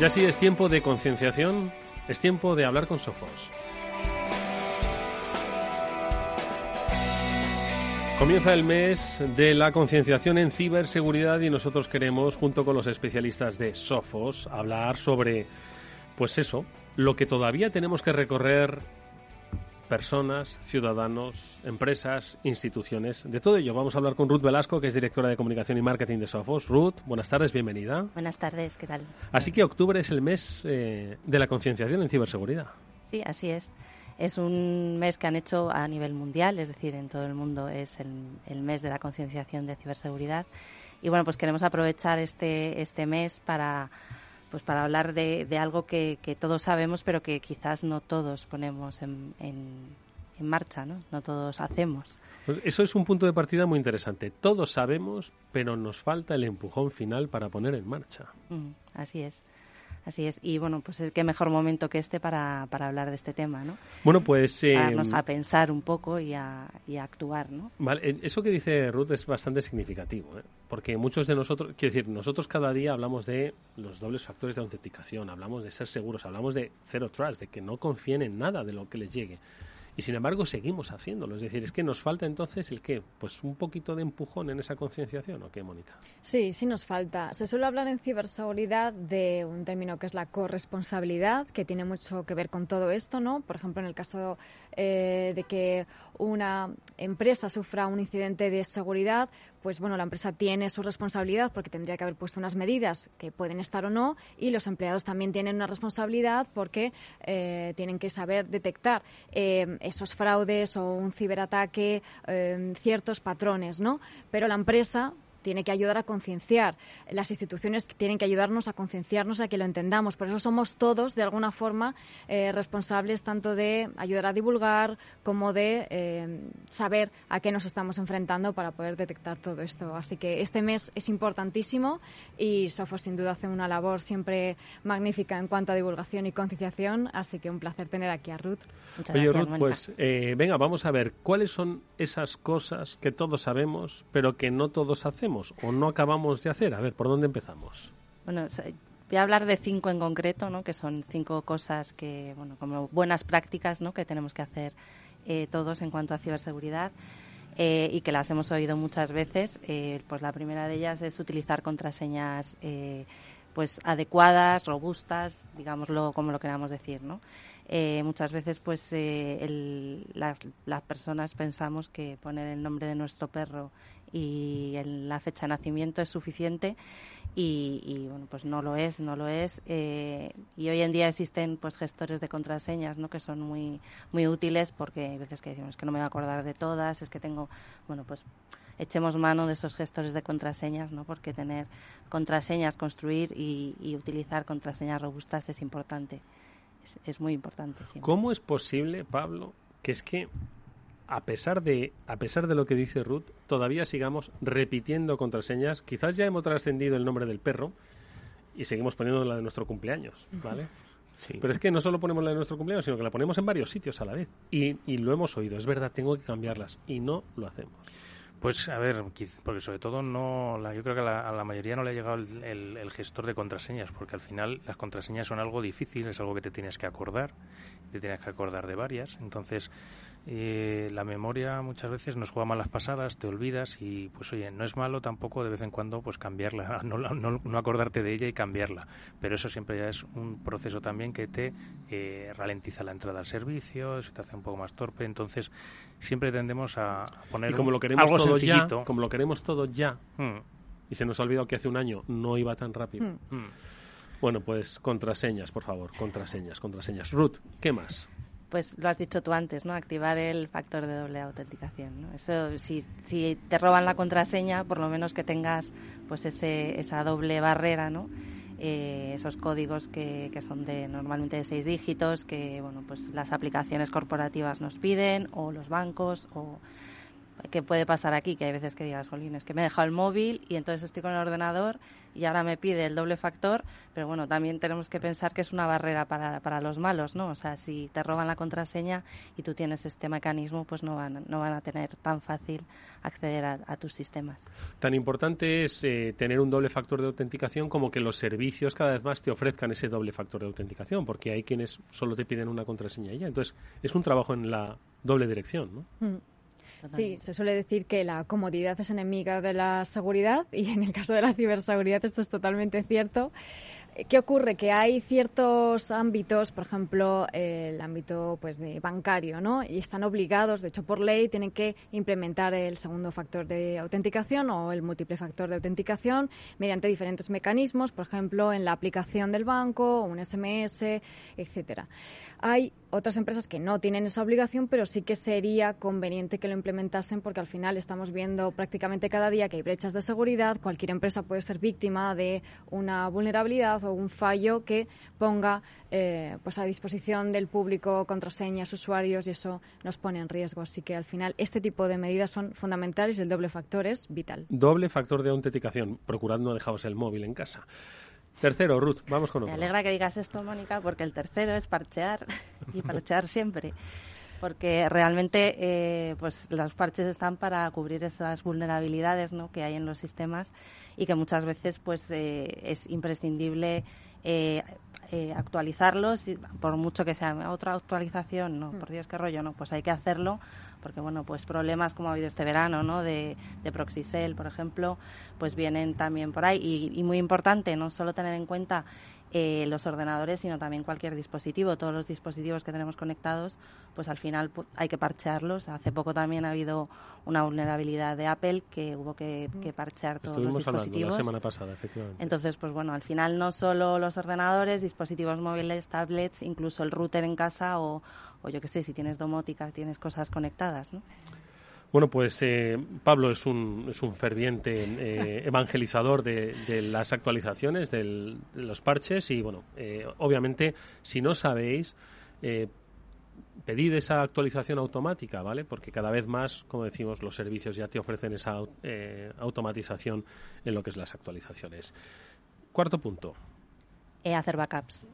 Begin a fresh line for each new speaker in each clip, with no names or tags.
Ya sí es tiempo de concienciación, es tiempo de hablar con Sofos. Comienza el mes de la concienciación en ciberseguridad y nosotros queremos, junto con los especialistas de Sofos, hablar sobre, pues eso, lo que todavía tenemos que recorrer personas, ciudadanos, empresas, instituciones. De todo ello vamos a hablar con Ruth Velasco, que es directora de comunicación y marketing de Sofos. Ruth, buenas tardes, bienvenida.
Buenas tardes, ¿qué tal?
Así que octubre es el mes eh, de la concienciación en ciberseguridad.
Sí, así es. Es un mes que han hecho a nivel mundial, es decir, en todo el mundo es el, mes de la concienciación de ciberseguridad. Y bueno, pues queremos aprovechar este, este mes para pues para hablar de, algo que, todos sabemos, pero que quizás no todos ponemos en, en, marcha, ¿no? No todos hacemos.
Pues eso es un punto de partida muy interesante. Todos sabemos, pero nos falta el empujón final para poner en marcha.
Mm, así es. Así es. Y bueno, pues es qué mejor momento que este para, para hablar de este tema, ¿no?
Bueno, pues...
Eh, a pensar un poco y a, y a, actuar, ¿no?
Vale, eh, eso que dice Ruth es bastante significativo, ¿eh? Porque muchos de nosotros, quiero decir, nosotros cada día hablamos de los dobles factores de autenticación, hablamos de ser seguros, hablamos de cero trust, de que no confíen en nada de lo que les llegue. Y sin embargo seguimos haciéndolo. Es decir, es que nos falta entonces el qué? Pues un poquito de empujón en esa concienciación, ¿o qué, Mónica?
Sí, sí nos falta. Se suele hablar en ciberseguridad de un término que es la corresponsabilidad, que tiene mucho que ver con todo esto, ¿no? Por ejemplo, en el caso eh, de que una empresa sufra un incidente de seguridad, pues bueno, la empresa tiene su responsabilidad porque tendría que haber puesto unas medidas que pueden estar o no y los empleados también tienen una responsabilidad porque eh, tienen que saber detectar eh, esos fraudes o un ciberataque, ciertos patrones, ¿no? Pero la empresa tiene que ayudar a concienciar. Las instituciones tienen que ayudarnos a concienciarnos, a que lo entendamos. Por eso somos todos, de alguna forma, eh, responsables tanto de ayudar a divulgar como de eh, saber a qué nos estamos enfrentando para poder detectar todo esto. Así que este mes es importantísimo y Sofos sin duda hace una labor siempre magnífica en cuanto a divulgación y concienciación. Así que un placer tener aquí a Ruth.
Muchas Oye, Ruth, pues eh, venga, vamos a ver cuáles son esas cosas que todos sabemos, pero que no todos hacemos o no acabamos de hacer? A ver, ¿por dónde empezamos?
Bueno, voy a hablar de cinco en concreto, ¿no? que son cinco cosas que, bueno, como buenas prácticas ¿no? que tenemos que hacer eh, todos en cuanto a ciberseguridad. Eh, y que las hemos oído muchas veces. Eh, pues la primera de ellas es utilizar contraseñas pues adecuadas, robustas, digámoslo como lo queramos decir, ¿no? muchas veces pues las, las, personas pensamos que poner el nombre de nuestro perro y la fecha de nacimiento es suficiente y, bueno pues no lo es no lo es. Eh, y hoy en día existen pues gestores de contraseñas no que son muy muy útiles porque hay veces que decimos que no me voy a acordar de todas es que tengo bueno pues echemos mano de esos gestores de contraseñas no porque tener contraseñas construir y, utilizar contraseñas robustas es importante es, muy importante
cómo es posible Pablo que es que a pesar de a pesar de lo que dice Ruth, todavía sigamos repitiendo contraseñas. Quizás ya hemos trascendido el nombre del perro y seguimos poniendo la de nuestro cumpleaños, ¿vale? Sí. Pero es que no solo ponemos la de nuestro cumpleaños, sino que la ponemos en varios sitios a la vez. Y, y lo hemos oído, es verdad, tengo que cambiarlas. Y no lo hacemos.
Pues a ver, porque sobre todo no, yo creo que a la, mayoría no le ha llegado el, gestor de contraseñas, porque al final las contraseñas son algo difícil, es algo que te tienes que acordar, te tienes que acordar de varias, entonces eh, la memoria muchas veces nos juega malas pasadas, te olvidas y pues oye, no es malo tampoco de vez en cuando pues cambiarla, no, no, acordarte de ella y cambiarla, pero eso siempre ya es un proceso también que te eh, ralentiza la entrada al servicio, se te hace un poco más torpe, entonces siempre tendemos a poner
como lo queremos algo todo ya, como lo queremos todo ya, hmm. y se nos ha olvidado que hace un año no iba tan rápido. Hmm. Bueno, pues contraseñas, por favor, contraseñas, contraseñas. Ruth, ¿qué más?
Pues lo has dicho tú antes, ¿no? Activar el factor de doble autenticación. ¿no? Eso, si, si te roban la contraseña, por lo menos que tengas pues ese, esa doble barrera, ¿no? Eh, esos códigos que, que, son de normalmente de seis dígitos que bueno pues las aplicaciones corporativas nos piden o los bancos o qué puede pasar aquí que hay veces que digas Jolín, es que me he dejado el móvil y entonces estoy con el ordenador y ahora me pide el doble factor, pero bueno, también tenemos que pensar que es una barrera para, para los malos, ¿no? O sea, si te roban la contraseña y tú tienes este mecanismo, pues no van, no van a tener tan fácil acceder a, tus sistemas.
Tan importante es eh, tener un doble factor de autenticación como que los servicios cada vez más te ofrezcan ese doble factor de autenticación, porque hay quienes solo te piden una contraseña y ya. Entonces, es un trabajo en la doble dirección, ¿no?
Mm. Sí, se suele decir que la comodidad es enemiga de la seguridad y en el caso de la ciberseguridad esto es totalmente cierto. ¿Qué ocurre? Que hay ciertos ámbitos, por ejemplo, el ámbito pues de bancario, ¿no? Y están obligados, de hecho por ley, tienen que implementar el segundo factor de autenticación o el múltiple factor de autenticación mediante diferentes mecanismos, por ejemplo, en la aplicación del banco, un SMS, etcétera. Hay otras empresas que no tienen esa obligación, pero sí que sería conveniente que lo implementasen porque al final estamos viendo prácticamente cada día que hay brechas de seguridad. Cualquier empresa puede ser víctima de una vulnerabilidad o un fallo que ponga eh, pues a disposición del público contraseñas, usuarios y eso nos pone en riesgo. Así que al final este tipo de medidas son fundamentales y el doble factor es vital.
Doble factor de autenticación. Procurad no dejaros el móvil en casa. Tercero, Ruth, vamos con otro.
Me alegra que digas esto, Mónica, porque el tercero es parchear y parchear siempre. Porque realmente eh, pues los parches están para cubrir esas vulnerabilidades ¿no? que hay en los sistemas y que muchas veces pues eh, es imprescindible eh, eh, actualizarlos, por mucho que sea otra actualización, no, por Dios qué rollo, no, pues hay que hacerlo, porque bueno, pues problemas como ha habido este verano, ¿no? De, de Proxicel, por ejemplo, pues vienen también por ahí. Y, y muy importante, no solo tener en cuenta eh, los ordenadores, sino también cualquier dispositivo. Todos los dispositivos que tenemos conectados, pues al final hay que parchearlos. Hace poco también ha habido una vulnerabilidad de Apple que hubo que, que parchear todos los dispositivos.
la semana pasada, efectivamente.
Entonces, pues bueno, al final no solo los ordenadores, dispositivos móviles, tablets, incluso el router en casa o, o yo qué sé, si tienes domótica, tienes cosas conectadas, ¿no?
Bueno, pues eh, Pablo es un, es un ferviente eh, evangelizador de, las actualizaciones, de los parches y, bueno, eh, obviamente, si no sabéis, pedid esa actualización automática, ¿vale? Porque cada vez más, como decimos, los servicios ya te ofrecen esa automatización en lo que es las actualizaciones. Cuarto punto.
hacer backups.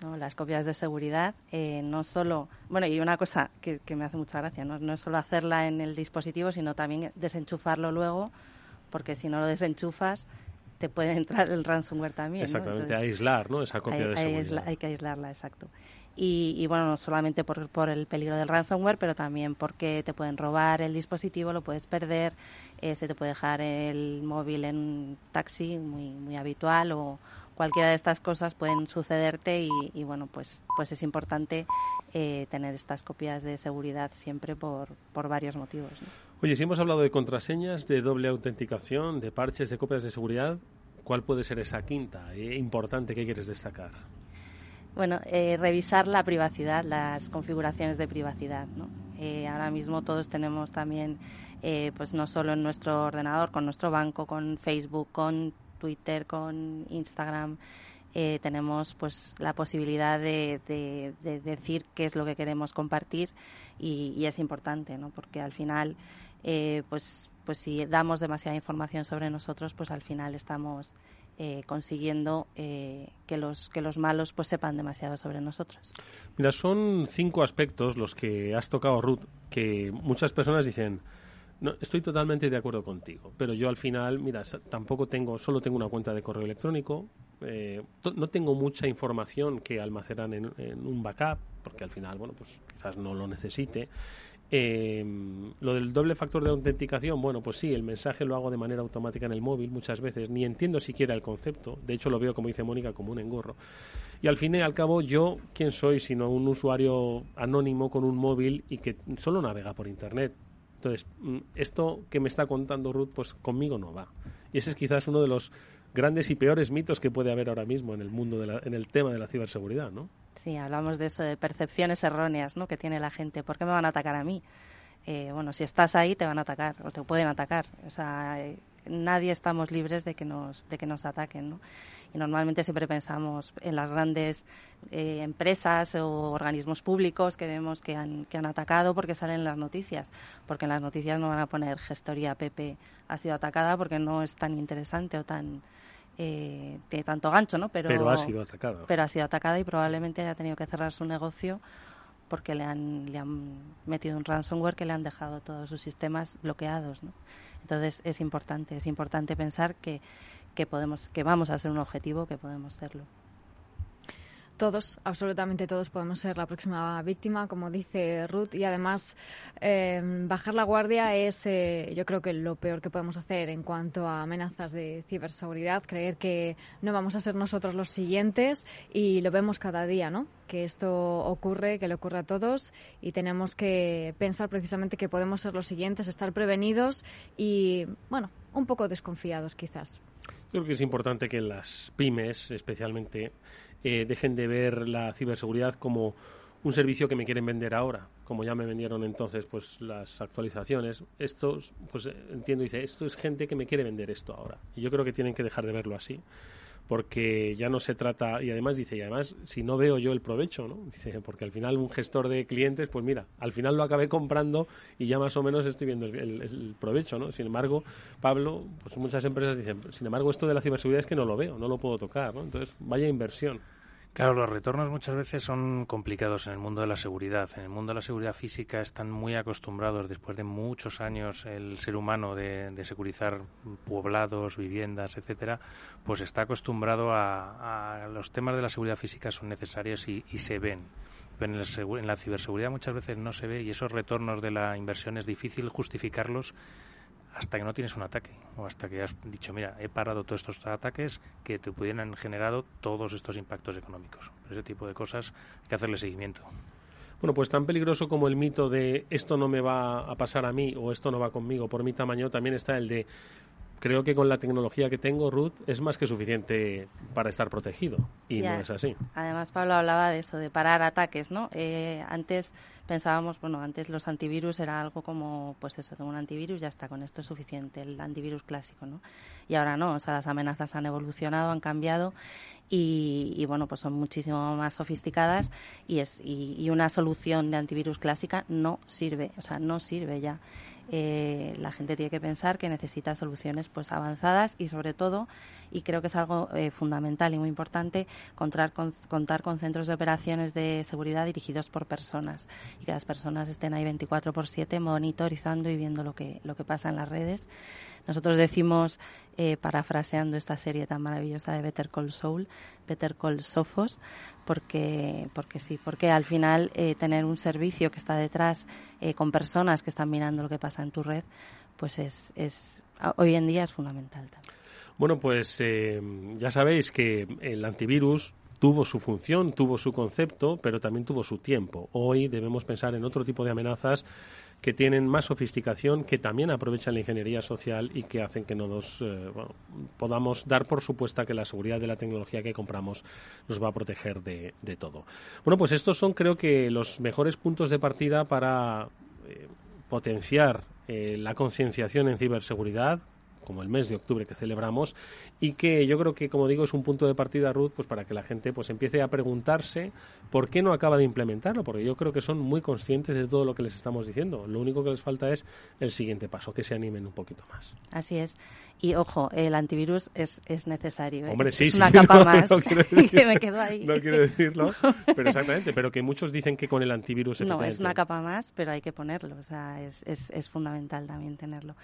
Las copias de seguridad, eh, no solo, bueno, y una cosa que, me hace mucha gracia, ¿no? no es solo hacerla en el dispositivo, sino también desenchufarlo luego, porque si no lo desenchufas, te puede entrar el ransomware también.
Exactamente, aislar, ¿no? Esa copia de seguridad.
Hay, que aislarla, exacto. Y, bueno, no solamente por, por, el peligro del ransomware, pero también porque te pueden robar el dispositivo, lo puedes perder, eh, se te puede dejar el móvil en un taxi muy, muy habitual o, cualquiera de estas cosas pueden sucederte y, bueno, pues, pues es importante eh, tener estas copias de seguridad siempre por, por varios motivos.
Oye, si hemos hablado de contraseñas, de doble autenticación, de parches, de copias de seguridad, ¿cuál puede ser esa quinta e importante que quieres destacar?
Bueno, eh, revisar la privacidad, las configuraciones de privacidad. ¿no? ahora mismo todos tenemos también, pues no solo en nuestro ordenador, con nuestro banco, con Facebook, con Twitter, con Instagram, eh, tenemos pues la posibilidad de, decir qué es lo que queremos compartir y, es importante, ¿no? Porque al final, eh, pues, pues si damos demasiada información sobre nosotros, pues al final estamos eh, consiguiendo que los que los malos pues sepan demasiado sobre nosotros.
Mira, son cinco aspectos los que has tocado, Ruth, que muchas personas dicen no, estoy totalmente de acuerdo contigo, pero yo al final, mira, tampoco tengo, solo tengo una cuenta de correo electrónico, eh, no tengo mucha información que almacenar en, un backup, porque al final, bueno, pues quizás no lo necesite. Em, lo del doble factor de autenticación, bueno, pues sí, el mensaje lo hago de manera automática en el móvil muchas veces, ni entiendo siquiera el concepto, de hecho lo veo, como dice Mónica, como un engorro. Y al fin y al cabo, yo, ¿quién soy sino un usuario anónimo con un móvil y que solo navega por Internet? Entonces, mm, esto que me está contando Ruth, pues conmigo no va. Y ese es quizás uno de los grandes y peores mitos que puede haber ahora mismo en el mundo, de en el tema de la ciberseguridad, ¿no?
Sí, hablamos de eso, de percepciones erróneas ¿no? que tiene la gente. ¿Por qué me van a atacar a mí? Eh, bueno, si estás ahí te van a atacar o te pueden atacar. O sea, eh, nadie estamos libres de que nos, de que nos ataquen, ¿no? Y normalmente siempre pensamos en las grandes eh, empresas o organismos públicos que vemos que han, que han atacado porque salen las noticias. Porque en las noticias no van a poner gestoría PP ha sido atacada porque no es tan interesante o tan eh, de tanto gancho, ¿no?
Pero, pero ha sido atacada.
Pero ha sido atacada y probablemente haya tenido que cerrar su negocio porque le han, le han metido un ransomware que le han dejado todos sus sistemas bloqueados. ¿no? Entonces es importante, es importante pensar que, que, podemos, que vamos a ser un objetivo, que podemos serlo.
Todos, absolutamente todos podemos ser la próxima víctima, como dice Ruth, y además eh, bajar la guardia es, eh, yo creo que lo peor que podemos hacer en cuanto a amenazas de ciberseguridad, creer que no vamos a ser nosotros los siguientes y lo vemos cada día, ¿no? Que esto ocurre, que le ocurre a todos y tenemos que pensar precisamente que podemos ser los siguientes, estar prevenidos y, bueno, un poco desconfiados quizás.
Yo creo que es importante que las pymes, especialmente, eh, dejen de ver la ciberseguridad como un servicio que me quieren vender ahora, como ya me vendieron entonces pues las actualizaciones. Esto, pues entiendo, dice, esto es gente que me quiere vender esto ahora. Y yo creo que tienen que dejar de verlo así porque ya no se trata, y además dice, y además si no veo yo el provecho, ¿no? Dice, porque al final un gestor de clientes, pues mira, al final lo acabé comprando y ya más o menos estoy viendo el, provecho, ¿no? Sin embargo, Pablo, pues muchas empresas dicen, sin embargo esto de la ciberseguridad es que no lo veo, no lo puedo tocar, ¿no? Entonces, vaya inversión.
Claro, los retornos muchas veces son complicados en el mundo de la seguridad. En el mundo de la seguridad física están muy acostumbrados, después de muchos años, el ser humano de, securizar poblados, viviendas, etcétera, pues está acostumbrado a, los temas de la seguridad física son necesarios y, se ven. Pero en, en la ciberseguridad muchas veces no se ve y esos retornos de la inversión es difícil justificarlos hasta que no tienes un ataque o hasta que has dicho, mira, he parado todos estos ataques que te pudieran generado todos estos impactos económicos. Ese tipo de cosas hay que hacerle seguimiento.
Bueno, pues tan peligroso como el mito de esto no me va a pasar a mí o esto no va conmigo por mi tamaño, también está el de creo que con la tecnología que tengo, Ruth, es más que suficiente para estar protegido. Y no es así.
Además, Pablo hablaba de eso, de parar ataques, ¿no? Eh, antes pensábamos, bueno, antes los antivirus era algo como, pues eso, tengo un antivirus, ya está, con esto es suficiente, el antivirus clásico, ¿no? Y ahora no, o sea, las amenazas han evolucionado, han cambiado y, bueno, pues son muchísimo más sofisticadas y, es, y una solución de antivirus clásica no sirve, o sea, no sirve ya eh, la gente tiene que pensar que necesita soluciones pues avanzadas y sobre todo y creo que es algo eh, fundamental y muy importante contar con, contar con centros de operaciones de seguridad dirigidos por personas y que las personas estén ahí 24 por 7 monitorizando y viendo lo que lo que pasa en las redes nosotros decimos, eh, parafraseando esta serie tan maravillosa de Better Call Soul, Better Call Sofos, porque, porque sí, porque al final eh, tener un servicio que está detrás eh, con personas que están mirando lo que pasa en tu red, pues es, es hoy en día es fundamental
Bueno, pues ya sabéis que el antivirus tuvo su función, tuvo su concepto, pero también tuvo su tiempo. Hoy debemos pensar en otro tipo de amenazas que tienen más sofisticación, que también aprovechan la ingeniería social y que hacen que nos eh, podamos dar por supuesta que la seguridad de la tecnología que compramos nos va a proteger de, todo. Bueno, pues estos son creo que los mejores puntos de partida para eh, potenciar eh, la concienciación en ciberseguridad, como el mes de octubre que celebramos y que yo creo que como digo es un punto de partida Ruth pues para que la gente pues empiece a preguntarse por qué no acaba de implementarlo porque yo creo que son muy conscientes de todo lo que les estamos diciendo. Lo único que les falta es el siguiente paso que se animen un poquito más.
Así es y ojo, el antivirus es, es necesario.
¿eh? Hombre,
sí,
es
una capa más.
No
que me quedo ahí.
No quiero decirlo, pero exactamente. Pero que muchos dicen que con el antivirus.
No, es una capa más, pero hay que ponerlo. O sea, es, es, es fundamental también tenerlo.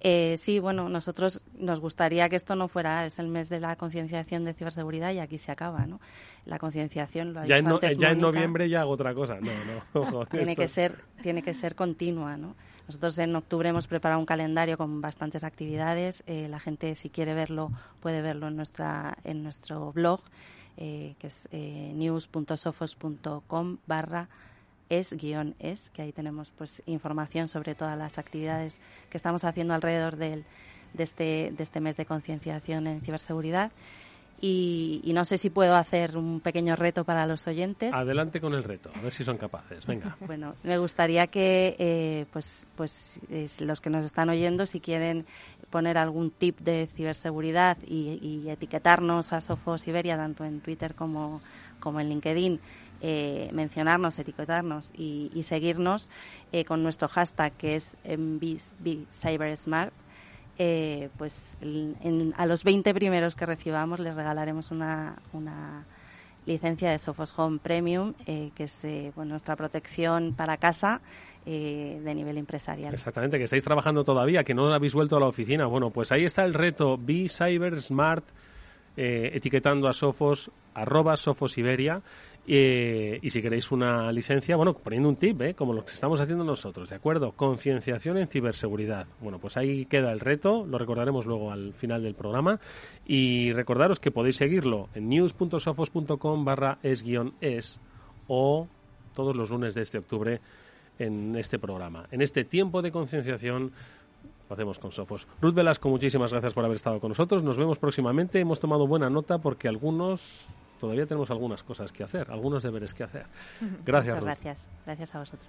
Eh, sí, bueno, nosotros nos gustaría que esto no fuera. Es el mes de la concienciación de ciberseguridad y aquí se acaba, ¿no? La concienciación lo ha
ya,
en,
ya en noviembre ya hago otra cosa. No, no.
tiene, que ser, tiene que ser continua, ¿no? Nosotros en octubre hemos preparado un calendario con bastantes actividades. Eh, la gente, si quiere verlo, puede verlo en, nuestra, en nuestro blog, eh, que es eh, news.sofos.com barra es guion es, que ahí tenemos pues información sobre todas las actividades que estamos haciendo alrededor del, de este, de este mes de concienciación en ciberseguridad. Y, no sé si puedo hacer un pequeño reto para los oyentes.
Adelante con el reto, a ver si son capaces. Venga.
bueno, me gustaría que eh, pues, pues los que nos están oyendo, si quieren poner algún tip de ciberseguridad y, etiquetarnos a Sofos Iberia, tanto en Twitter como, como en LinkedIn, eh, mencionarnos, etiquetarnos y, seguirnos eh, con nuestro hashtag que es CyberSmart eh, pues a los 20 primeros que recibamos les regalaremos una, una licencia de Sophos Home Premium, eh, que es eh, nuestra protección para casa de nivel empresarial.
Exactamente, que estáis trabajando todavía, que no habéis vuelto a la oficina. Bueno, pues ahí está el reto, Be Cyber Smart, etiquetando a Sofos, arroba Sofos Iberia. Eh, y si queréis una licencia, bueno, poniendo un tip, ¿eh? como lo que estamos haciendo nosotros, ¿de acuerdo? Concienciación en ciberseguridad. Bueno, pues ahí queda el reto, lo recordaremos luego al final del programa. Y recordaros que podéis seguirlo en news.sofos.com barra es-es o todos los lunes de este octubre en este programa. En este tiempo de concienciación lo hacemos con Sofos. Ruth Velasco, muchísimas gracias por haber estado con nosotros. Nos vemos próximamente. Hemos tomado buena nota porque algunos todavía tenemos algunas cosas que hacer, algunos deberes que hacer. Gracias.
Muchas gracias. Gracias a vosotros.